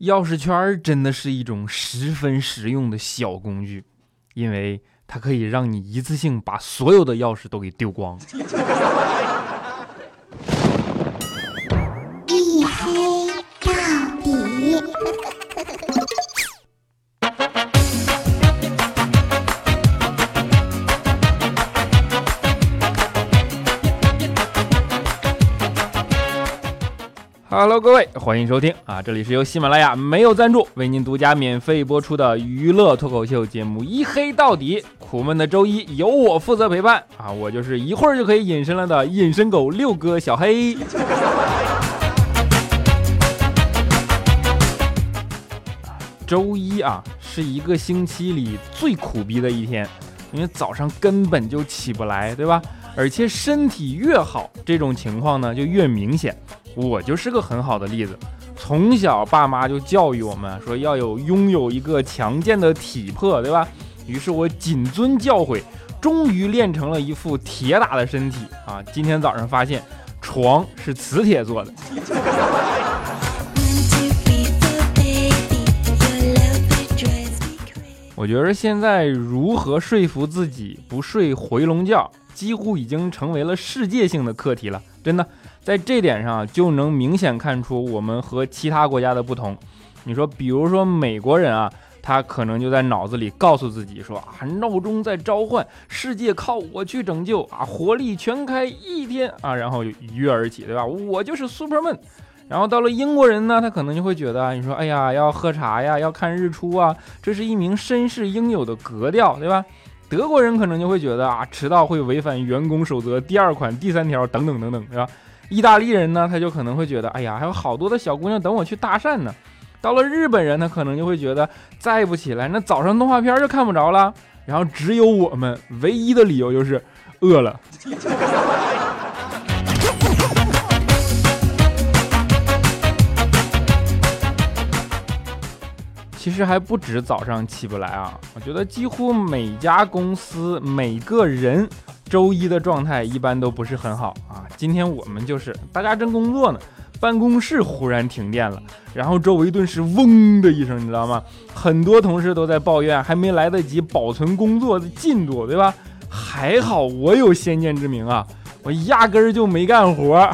钥匙圈真的是一种十分实用的小工具，因为它可以让你一次性把所有的钥匙都给丢光。Hello，各位，欢迎收听啊！这里是由喜马拉雅没有赞助为您独家免费播出的娱乐脱口秀节目《一黑到底》。苦闷的周一由我负责陪伴啊！我就是一会儿就可以隐身了的隐身狗六哥小黑。周一啊，是一个星期里最苦逼的一天，因为早上根本就起不来，对吧？而且身体越好，这种情况呢就越明显。我就是个很好的例子，从小爸妈就教育我们说要有拥有一个强健的体魄，对吧？于是我谨遵教诲，终于练成了一副铁打的身体啊！今天早上发现床是磁铁做的。我觉得现在如何说服自己不睡回笼觉，几乎已经成为了世界性的课题了，真的。在这点上就能明显看出我们和其他国家的不同。你说，比如说美国人啊，他可能就在脑子里告诉自己说啊，闹钟在召唤，世界靠我去拯救啊，火力全开一天啊，然后就一跃而起，对吧？我就是 Superman。然后到了英国人呢，他可能就会觉得，你说，哎呀，要喝茶呀，要看日出啊，这是一名绅士应有的格调，对吧？德国人可能就会觉得啊，迟到会违反员工守则第二款第三条等等等等，对吧？意大利人呢，他就可能会觉得，哎呀，还有好多的小姑娘等我去搭讪呢。到了日本人，他可能就会觉得，再不起来，那早上动画片就看不着了。然后只有我们，唯一的理由就是饿了。其实还不止早上起不来啊，我觉得几乎每家公司每个人。周一的状态一般都不是很好啊，今天我们就是大家正工作呢，办公室忽然停电了，然后周围顿时嗡的一声，你知道吗？很多同事都在抱怨，还没来得及保存工作的进度，对吧？还好我有先见之明啊，我压根儿就没干活。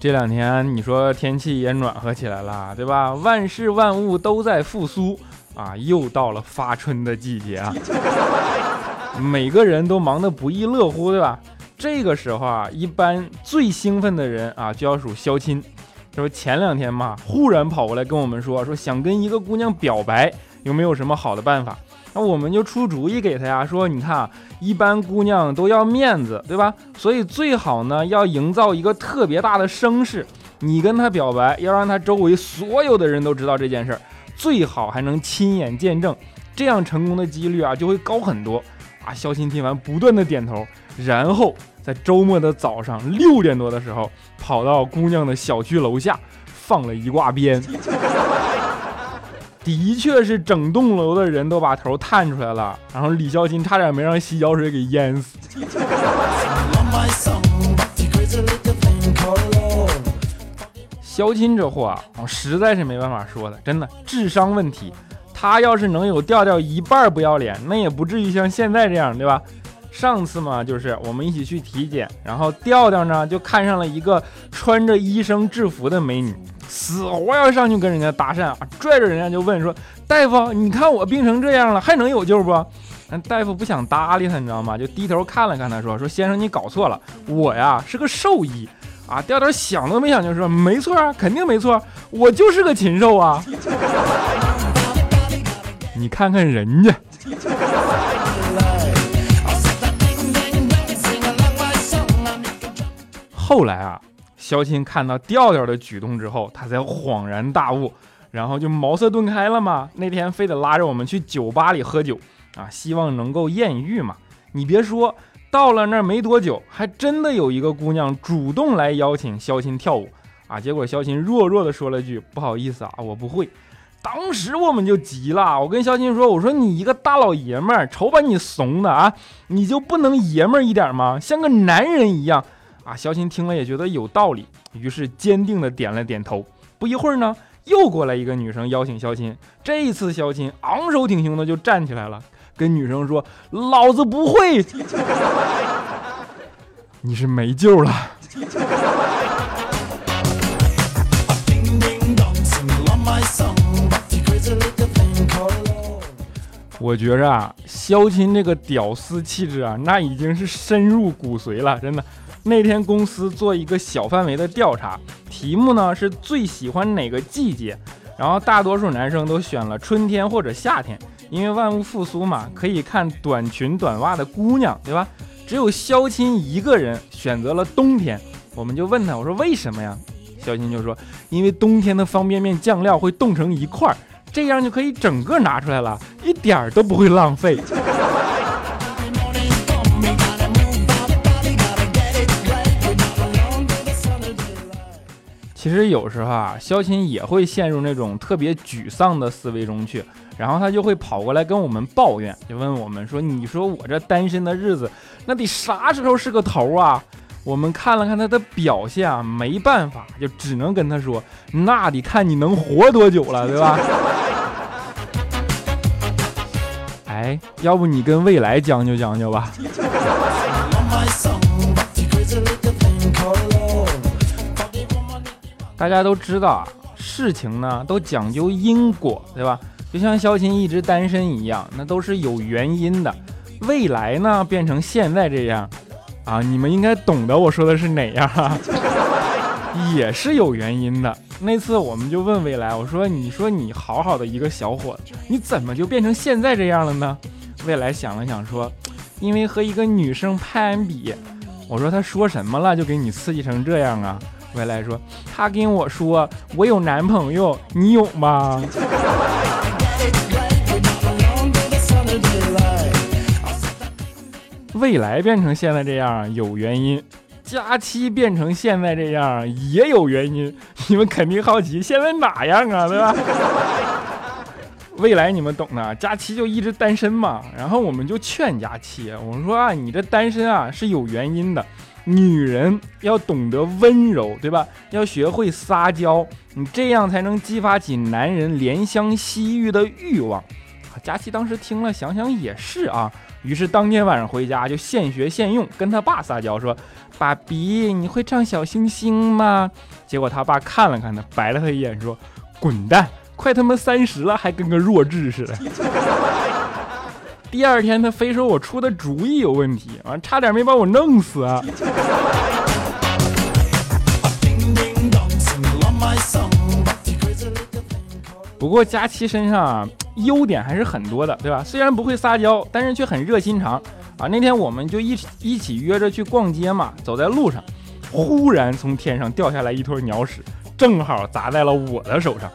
这两天你说天气也暖和起来了，对吧？万事万物都在复苏。啊，又到了发春的季节啊！每个人都忙得不亦乐乎，对吧？这个时候啊，一般最兴奋的人啊，就要数肖钦。说前两天嘛，忽然跑过来跟我们说，说想跟一个姑娘表白，有没有什么好的办法？那我们就出主意给他呀，说你看啊，一般姑娘都要面子，对吧？所以最好呢，要营造一个特别大的声势。你跟她表白，要让她周围所有的人都知道这件事儿。最好还能亲眼见证，这样成功的几率啊就会高很多啊！肖鑫听完不断的点头，然后在周末的早上六点多的时候，跑到姑娘的小区楼下放了一挂鞭，的确是整栋楼的人都把头探出来了，然后李肖钦差点没让洗脚水给淹死。肖钦这货啊，我实在是没办法说的，真的智商问题。他要是能有调调一半不要脸，那也不至于像现在这样，对吧？上次嘛，就是我们一起去体检，然后调调呢就看上了一个穿着医生制服的美女，死活要上去跟人家搭讪啊，拽着人家就问说：“大夫，你看我病成这样了，还能有救不？”那大夫不想搭理他，你知道吗？就低头看了看他，说：“说先生，你搞错了，我呀是个兽医。”啊，调调想都没想就说没错啊，肯定没错，我就是个禽兽啊！你看看人家。后来啊，肖钦看到调调的举动之后，他才恍然大悟，然后就茅塞顿开了嘛。那天非得拉着我们去酒吧里喝酒啊，希望能够艳遇嘛。你别说。到了那儿没多久，还真的有一个姑娘主动来邀请肖钦跳舞啊！结果肖钦弱弱的说了句：“不好意思啊，我不会。”当时我们就急了，我跟肖钦说：“我说你一个大老爷们儿，瞅把你怂的啊！你就不能爷们儿一点吗？像个男人一样啊，肖琴听了也觉得有道理，于是坚定的点了点头。不一会儿呢，又过来一个女生邀请肖琴，这一次肖琴昂首挺胸的就站起来了，跟女生说：“老子不会，你是没救了。”我觉着啊，肖钦这个屌丝气质啊，那已经是深入骨髓了，真的。那天公司做一个小范围的调查，题目呢是最喜欢哪个季节，然后大多数男生都选了春天或者夏天，因为万物复苏嘛，可以看短裙短袜的姑娘，对吧？只有肖钦一个人选择了冬天，我们就问他，我说为什么呀？肖钦就说，因为冬天的方便面酱料会冻成一块儿。这样就可以整个拿出来了，一点儿都不会浪费。其实有时候啊，肖钦也会陷入那种特别沮丧的思维中去，然后他就会跑过来跟我们抱怨，就问我们说：“你说我这单身的日子，那得啥时候是个头啊？”我们看了看他的表现啊，没办法，就只能跟他说：“那得看你能活多久了，对吧？”哎，要不你跟未来将就将就吧。大家都知道啊，事情呢都讲究因果，对吧？就像肖琴一直单身一样，那都是有原因的。未来呢变成现在这样。啊，你们应该懂得我说的是哪样啊？也是有原因的。那次我们就问未来，我说：“你说你好好的一个小伙子，你怎么就变成现在这样了呢？”未来想了想说：“因为和一个女生拍完比。”我说：“他说什么了，就给你刺激成这样啊？”未来说：“他跟我说我有男朋友，你有吗？”未来变成现在这样有原因，佳期变成现在这样也有原因。你们肯定好奇现在哪样啊，对吧？未来你们懂的，佳期就一直单身嘛。然后我们就劝佳期，我们说啊，你这单身啊是有原因的。女人要懂得温柔，对吧？要学会撒娇，你这样才能激发起男人怜香惜玉的欲望。佳琪当时听了，想想也是啊。于是当天晚上回家就现学现用，跟他爸撒娇说：“爸比，你会唱小星星吗？”结果他爸看了看他，白了他一眼，说：“滚蛋！快他妈三十了，还跟个弱智似的。”第二天他非说我出的主意有问题，完差点没把我弄死啊！不过佳琪身上啊。优点还是很多的，对吧？虽然不会撒娇，但是却很热心肠啊！那天我们就一一起约着去逛街嘛，走在路上，忽然从天上掉下来一坨鸟屎，正好砸在了我的手上。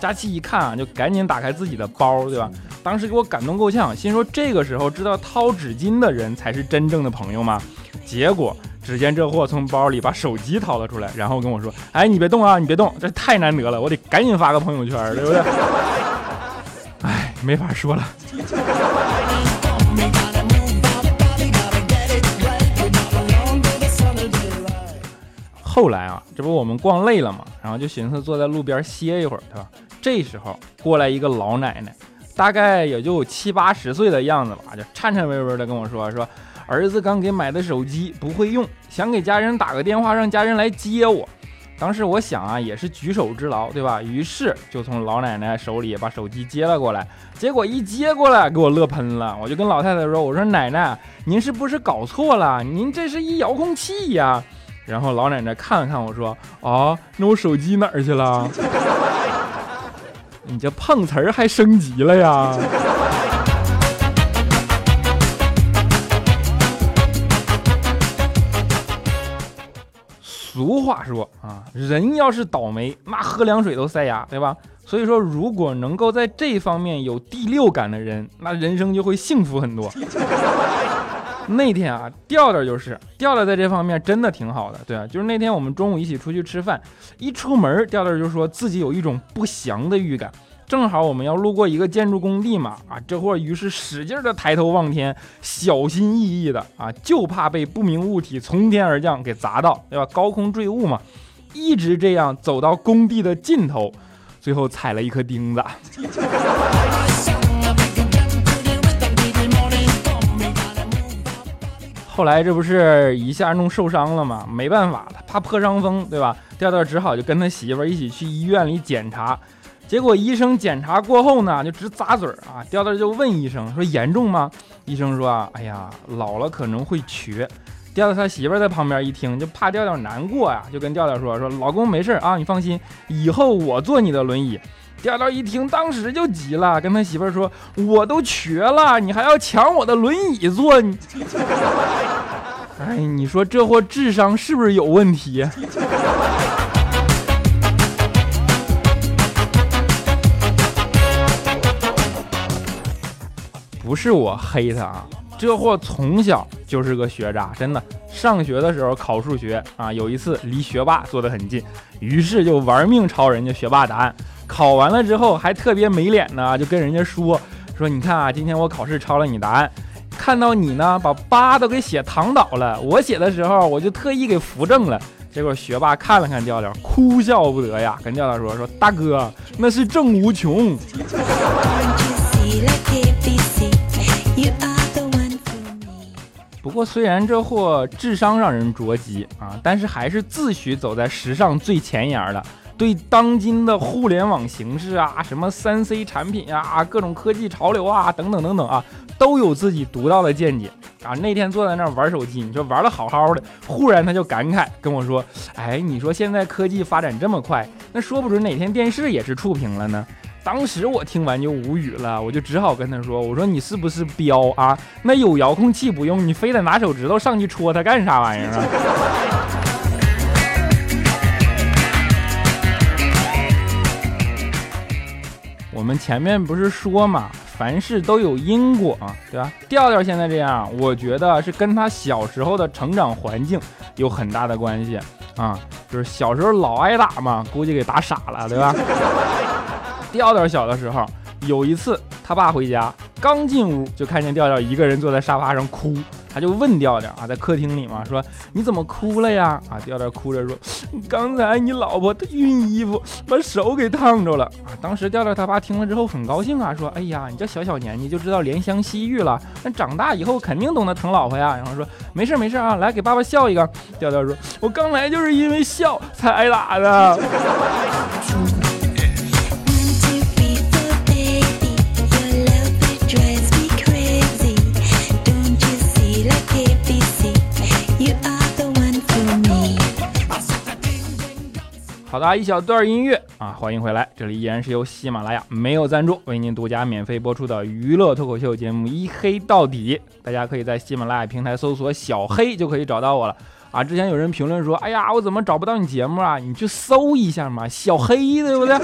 佳琪一看啊，就赶紧打开自己的包，对吧？当时给我感动够呛，心说这个时候知道掏纸巾的人才是真正的朋友吗？结果只见这货从包里把手机掏了出来，然后跟我说：“哎，你别动啊，你别动，这太难得了，我得赶紧发个朋友圈，对不对？”没法说了。后来啊，这不我们逛累了嘛，然后就寻思坐在路边歇一会儿，对吧？这时候过来一个老奶奶，大概也就七八十岁的样子吧，就颤颤巍巍的跟我说：“说儿子刚给买的手机不会用，想给家人打个电话，让家人来接我。”当时我想啊，也是举手之劳，对吧？于是就从老奶奶手里把手机接了过来。结果一接过来，给我乐喷了。我就跟老太太说：“我说奶奶，您是不是搞错了？您这是一遥控器呀。”然后老奶奶看了看我说：“啊，那我手机哪儿去了？你这碰瓷儿还升级了呀？”俗话说啊，人要是倒霉，那喝凉水都塞牙，对吧？所以说，如果能够在这方面有第六感的人，那人生就会幸福很多。那天啊，调调就是调调在这方面真的挺好的，对啊，就是那天我们中午一起出去吃饭，一出门，调调就说自己有一种不祥的预感，正好我们要路过一个建筑工地嘛，啊，这货于是使劲的抬头望天，小心翼翼的啊，就怕被不明物体从天而降给砸到，对吧？高空坠物嘛，一直这样走到工地的尽头，最后踩了一颗钉子。后来这不是一下弄受伤了吗？没办法他，怕破伤风，对吧？调调只好就跟他媳妇儿一起去医院里检查。结果医生检查过后呢，就直咂嘴儿啊。调调就问医生说：“严重吗？”医生说：“啊，哎呀，老了可能会瘸。”调调他媳妇儿在旁边一听，就怕调调难过呀，就跟调调说：“说老公没事啊，你放心，以后我坐你的轮椅。”调调一听，当时就急了，跟他媳妇儿说：“我都瘸了，你还要抢我的轮椅坐？你，哎，你说这货智商是不是有问题？”不是我黑他啊，这货从小就是个学渣，真的。上学的时候考数学啊，有一次离学霸坐得很近，于是就玩命抄人家学霸答案。考完了之后还特别没脸呢，就跟人家说说，你看啊，今天我考试抄了你答案，看到你呢把八都给写躺倒了，我写的时候我就特意给扶正了。结果学霸看了看调调，哭笑不得呀，跟调调说说大哥那是正无穷。不过虽然这货智商让人着急啊，但是还是自诩走在时尚最前沿的。对当今的互联网形势啊，什么三 C 产品啊，各种科技潮流啊，等等等等啊，都有自己独到的见解啊。那天坐在那儿玩手机，你说玩的好好的，忽然他就感慨跟我说：“哎，你说现在科技发展这么快，那说不准哪天电视也是触屏了呢。”当时我听完就无语了，我就只好跟他说：“我说你是不是彪啊？那有遥控器不用，你非得拿手指头上去戳它干啥玩意儿啊？” 我们前面不是说嘛，凡事都有因果，对吧？调调现在这样，我觉得是跟他小时候的成长环境有很大的关系啊，就是小时候老挨打嘛，估计给打傻了，对吧？调调小的时候，有一次他爸回家，刚进屋就看见调调一个人坐在沙发上哭。他就问调调啊，在客厅里嘛，说你怎么哭了呀？啊，调调哭着说，刚才你老婆她熨衣服，把手给烫着了啊。当时调调他爸听了之后很高兴啊，说，哎呀，你这小小年纪就知道怜香惜玉了，那长大以后肯定懂得疼老婆呀。然后说，没事没事啊，来给爸爸笑一个。调调说，我刚才就是因为笑才挨打的。好的，一小段音乐啊，欢迎回来，这里依然是由喜马拉雅没有赞助为您独家免费播出的娱乐脱口秀节目《一黑到底》，大家可以在喜马拉雅平台搜索“小黑”就可以找到我了啊。之前有人评论说，哎呀，我怎么找不到你节目啊？你去搜一下嘛，小黑，对不对？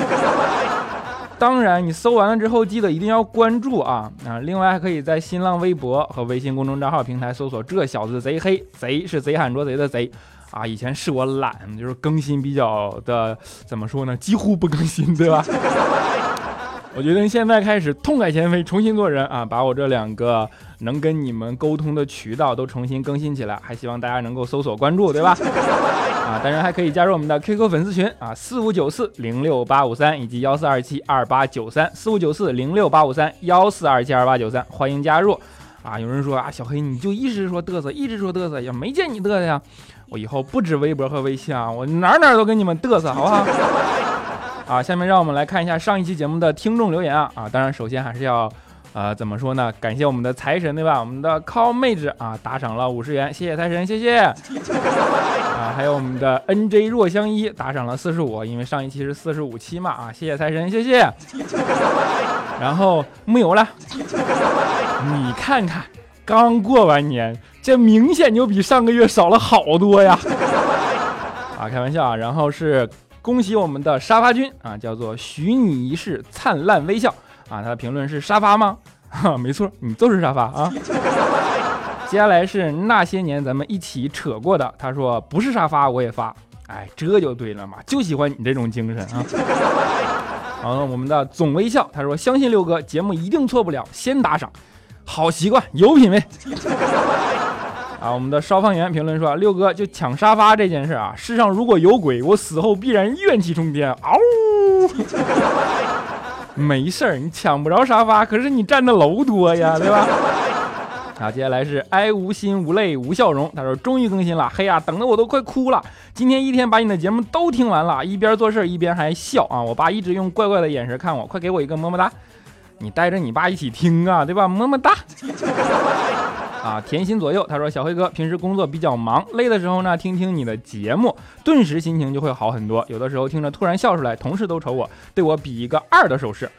当然，你搜完了之后，记得一定要关注啊啊！另外，还可以在新浪微博和微信公众账号平台搜索“这小子贼黑”，贼是贼喊捉贼的贼。啊，以前是我懒，就是更新比较的，怎么说呢？几乎不更新，对吧？我决定现在开始痛改前非，重新做人啊！把我这两个能跟你们沟通的渠道都重新更新起来，还希望大家能够搜索关注，对吧？啊，当然还可以加入我们的 QQ 粉丝群啊，四五九四零六八五三以及幺四二七二八九三，四五九四零六八五三幺四二七二八九三，欢迎加入。啊，有人说啊，小黑你就一直说嘚瑟，一直说嘚瑟，也没见你嘚瑟呀。我以后不止微博和微信啊，我哪哪都跟你们嘚瑟，好不好？啊，下面让我们来看一下上一期节目的听众留言啊啊！当然，首先还是要，呃，怎么说呢？感谢我们的财神，对吧？我们的 call 妹子啊，打赏了五十元，谢谢财神，谢谢。啊，还有我们的 nj 若相依打赏了四十五，因为上一期是四十五期嘛啊，谢谢财神，谢谢。然后木有了，你看看，刚过完年。这明显就比上个月少了好多呀！啊，开玩笑啊。然后是恭喜我们的沙发君啊，叫做许你一世灿烂微笑啊。他的评论是沙发吗？哈，没错，你就是沙发啊。接下来是那些年咱们一起扯过的，他说不是沙发我也发，哎，这就对了嘛，就喜欢你这种精神啊。好，我们的总微笑他说相信六哥节目一定错不了，先打赏，好习惯，有品位。啊，我们的烧饭员评论说六哥就抢沙发这件事啊，世上如果有鬼，我死后必然怨气冲天。嗷！没事儿，你抢不着沙发，可是你占的楼多呀，对吧？好，接下来是哀无心无泪无笑容。他说终于更新了，嘿呀，等的我都快哭了。今天一天把你的节目都听完了，一边做事一边还笑啊。我爸一直用怪怪的眼神看我，快给我一个么么哒。你带着你爸一起听啊，对吧？么么哒。啊，甜心左右，他说小黑哥平时工作比较忙，累的时候呢，听听你的节目，顿时心情就会好很多。有的时候听着突然笑出来，同事都瞅我，对我比一个二的手势。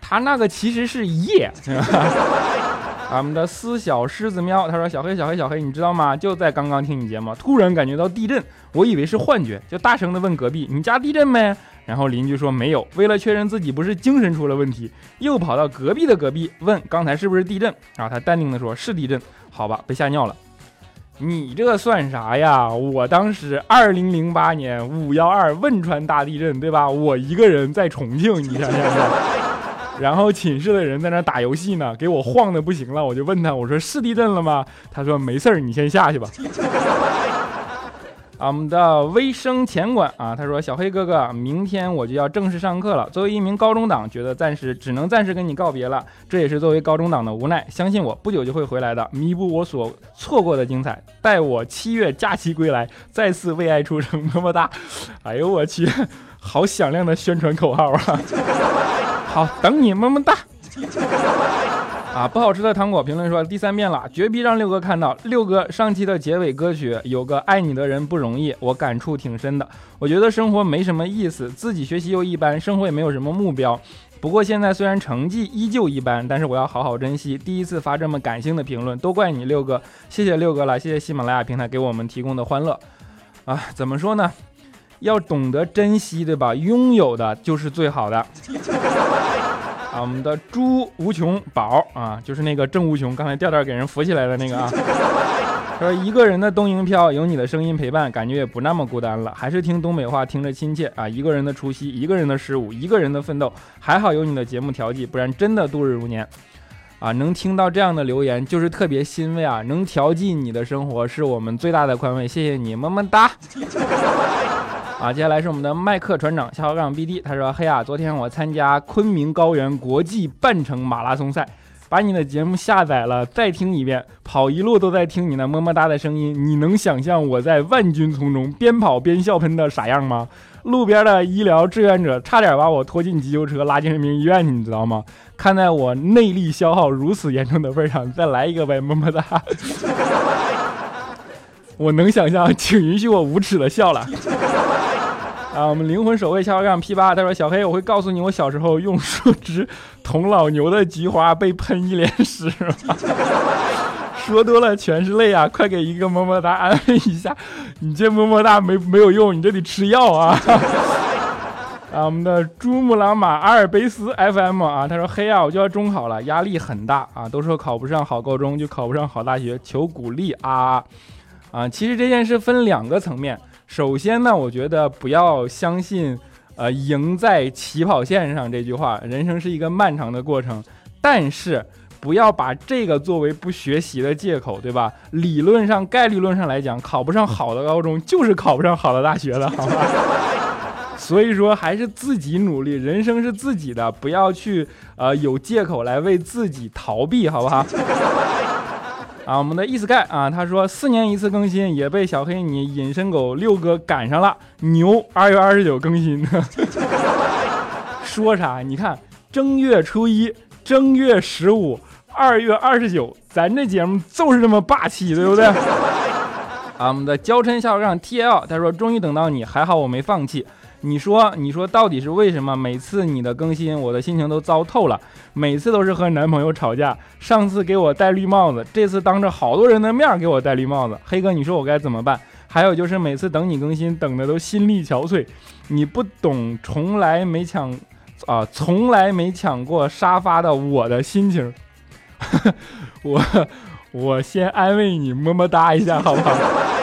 他那个其实是耶。我们的思小狮子喵，他说小黑小黑小黑，你知道吗？就在刚刚听你节目，突然感觉到地震，我以为是幻觉，就大声的问隔壁，你家地震没？然后邻居说没有。为了确认自己不是精神出了问题，又跑到隔壁的隔壁问刚才是不是地震？然后他淡定的说是地震。好吧，被吓尿了。你这算啥呀？我当时二零零八年五幺二汶川大地震，对吧？我一个人在重庆，你想想看。然后寝室的人在那打游戏呢，给我晃的不行了。我就问他，我说是地震了吗？他说没事儿，你先下去吧。我们的微生钱管啊，他说小黑哥哥，明天我就要正式上课了。作为一名高中党，觉得暂时只能暂时跟你告别了，这也是作为高中党的无奈。相信我，不久就会回来的，弥补我所错过的精彩。待我七月假期归来，再次为爱出征，么么哒。哎呦我去，好响亮的宣传口号啊！好，等你么么哒。啊，不好吃的糖果评论说第三遍了，绝逼让六哥看到。六哥上期的结尾歌曲有个爱你的人不容易，我感触挺深的。我觉得生活没什么意思，自己学习又一般，生活也没有什么目标。不过现在虽然成绩依旧一般，但是我要好好珍惜。第一次发这么感性的评论，都怪你六哥，谢谢六哥了，谢谢喜马拉雅平台给我们提供的欢乐。啊，怎么说呢？要懂得珍惜，对吧？拥有的就是最好的。啊，我们的朱无穷宝啊，就是那个郑无穷，刚才吊吊给人扶起来的那个啊。说一个人的东瀛飘，有你的声音陪伴，感觉也不那么孤单了。还是听东北话听着亲切啊。一个人的除夕，一个人的十五，一个人的奋斗，还好有你的节目调剂，不然真的度日如年。啊，能听到这样的留言，就是特别欣慰啊。能调剂你的生活，是我们最大的宽慰。谢谢你，么么哒。啊，接下来是我们的麦克船长下号杠 BD，他说：“嘿呀，昨天我参加昆明高原国际半程马拉松赛，把你的节目下载了，再听一遍，跑一路都在听你那么么哒的声音。你能想象我在万军丛中边跑边笑喷的傻样吗？路边的医疗志愿者差点把我拖进急救车拉进人民医院去，你知道吗？看在我内力消耗如此严重的份上，再来一个呗，么么哒。我能想象，请允许我无耻的笑了。”啊，我们灵魂守卫小杠 P 八，他说：“小黑，我会告诉你，我小时候用树枝捅老牛的菊花，被喷一脸屎。说多了全是泪啊！快给一个么么哒，安慰一下。你这么么哒没没有用，你这得吃药啊！啊，我们的珠穆朗玛阿尔卑斯 FM 啊，他说：黑啊，我就要中考了，压力很大啊。都说考不上好高中就考不上好大学，求鼓励啊！啊，其实这件事分两个层面。”首先呢，我觉得不要相信，呃，赢在起跑线上这句话。人生是一个漫长的过程，但是不要把这个作为不学习的借口，对吧？理论上、概率论上来讲，考不上好的高中就是考不上好的大学的，好吧？所以说，还是自己努力，人生是自己的，不要去呃有借口来为自己逃避，好不好？啊，我们的意思盖啊，他说四年一次更新，也被小黑你隐身狗六哥赶上了，牛！二月二十九更新的，说啥？你看正月初一、正月十五、二月二十九，咱这节目就是这么霸气，对不对？啊，我们的娇嗔小让 T L，他说终于等到你，还好我没放弃。你说，你说到底是为什么？每次你的更新，我的心情都糟透了。每次都是和男朋友吵架。上次给我戴绿帽子，这次当着好多人的面给我戴绿帽子。黑哥，你说我该怎么办？还有就是每次等你更新，等的都心力憔悴。你不懂，从来没抢啊，从来没抢过沙发的我的心情。我我先安慰你，么么哒一下，好不好？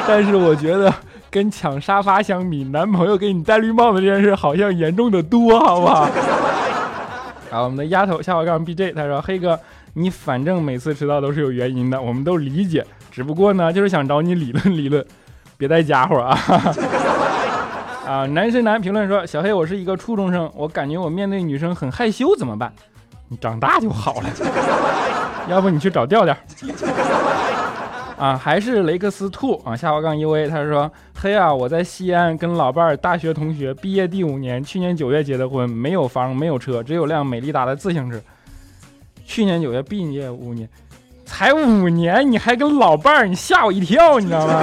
但是我觉得。跟抢沙发相比，男朋友给你戴绿帽子这件事好像严重的多，好不好？啊，我们的丫头下滑杠 BJ 他说：“黑哥，你反正每次迟到都是有原因的，我们都理解，只不过呢，就是想找你理论理论，别带家伙啊。”啊，男生男评论说：“小黑，我是一个初中生，我感觉我面对女生很害羞，怎么办？你长大就好了，要不你去找调调。”啊，还是雷克斯兔啊，下滑杠 U A，他说：“嘿啊，我在西安跟老伴儿大学同学，毕业第五年，去年九月结的婚，没有房，没有车，只有辆美利达的自行车。去年九月毕业五年，才五年，你还跟老伴儿，你吓我一跳，你知道吗？”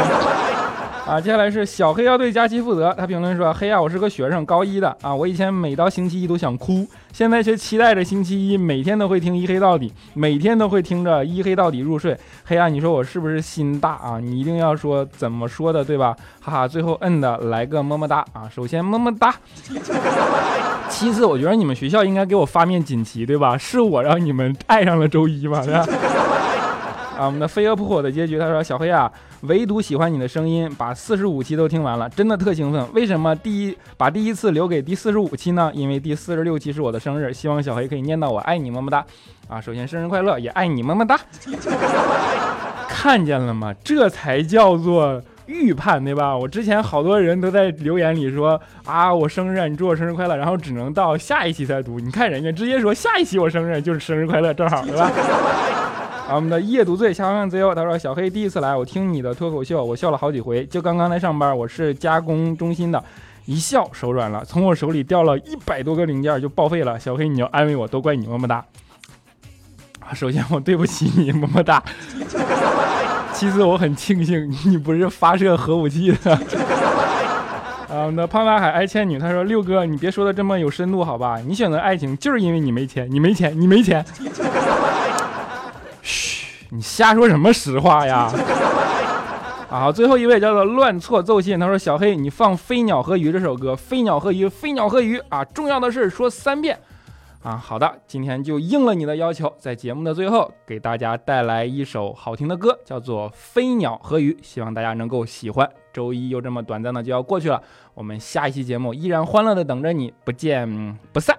啊，接下来是小黑要对佳琪负责。他评论说：“黑啊，我是个学生，高一的啊。我以前每到星期一都想哭，现在却期待着星期一，每天都会听一黑到底，每天都会听着一黑到底入睡。黑啊，你说我是不是心大啊？你一定要说怎么说的，对吧？哈哈，最后摁的来个么么哒啊！首先么么哒，其次我觉得你们学校应该给我发面锦旗，对吧？是我让你们爱上了周一吧？对吧？啊，我们的飞蛾扑火的结局，他说小黑啊。”唯独喜欢你的声音，把四十五期都听完了，真的特兴奋。为什么第一把第一次留给第四十五期呢？因为第四十六期是我的生日，希望小黑可以念到我爱你么么哒啊！首先生日快乐，也爱你么么哒。看见了吗？这才叫做预判，对吧？我之前好多人都在留言里说啊，我生日，你祝我生日快乐，然后只能到下一期才读。你看人家直接说下一期我生日就是生日快乐，正好，对吧？啊，我们的夜读醉下方自由，他说小黑第一次来，我听你的脱口秀，我笑了好几回。就刚刚来上班，我是加工中心的，一笑手软了，从我手里掉了一百多个零件就报废了。小黑，你要安慰我，都怪你么么哒。首先我对不起你么么哒，其次我很庆幸你不是发射核武器的。啊，我们的胖大海爱倩女，他说六哥，你别说的这么有深度好吧？你选择爱情就是因为你没钱，你没钱，你没钱。嘘你瞎说什么实话呀？好，最后一位叫做乱错奏信，他说：“小黑，你放《飞鸟和鱼》这首歌，《飞鸟和鱼》，飞鸟和鱼啊，重要的事说三遍啊。”好的，今天就应了你的要求，在节目的最后给大家带来一首好听的歌，叫做《飞鸟和鱼》，希望大家能够喜欢。周一又这么短暂的就要过去了，我们下一期节目依然欢乐的等着你，不见不散。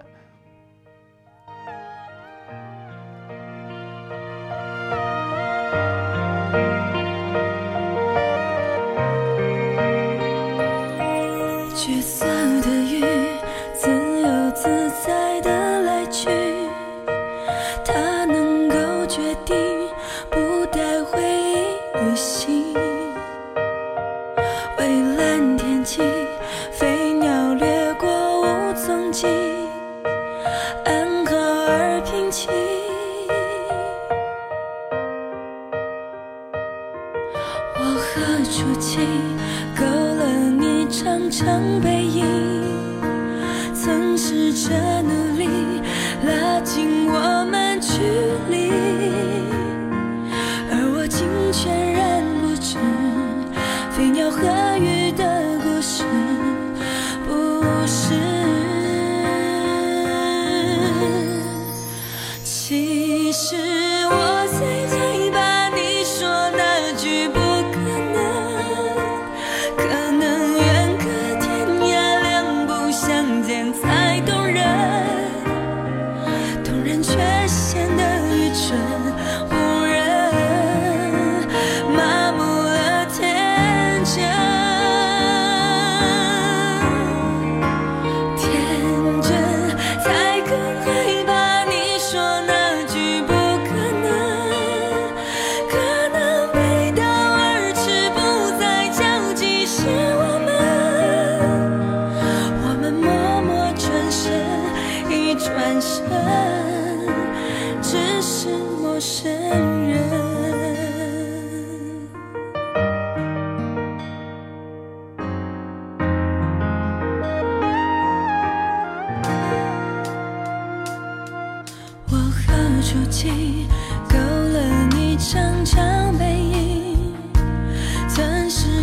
全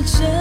change.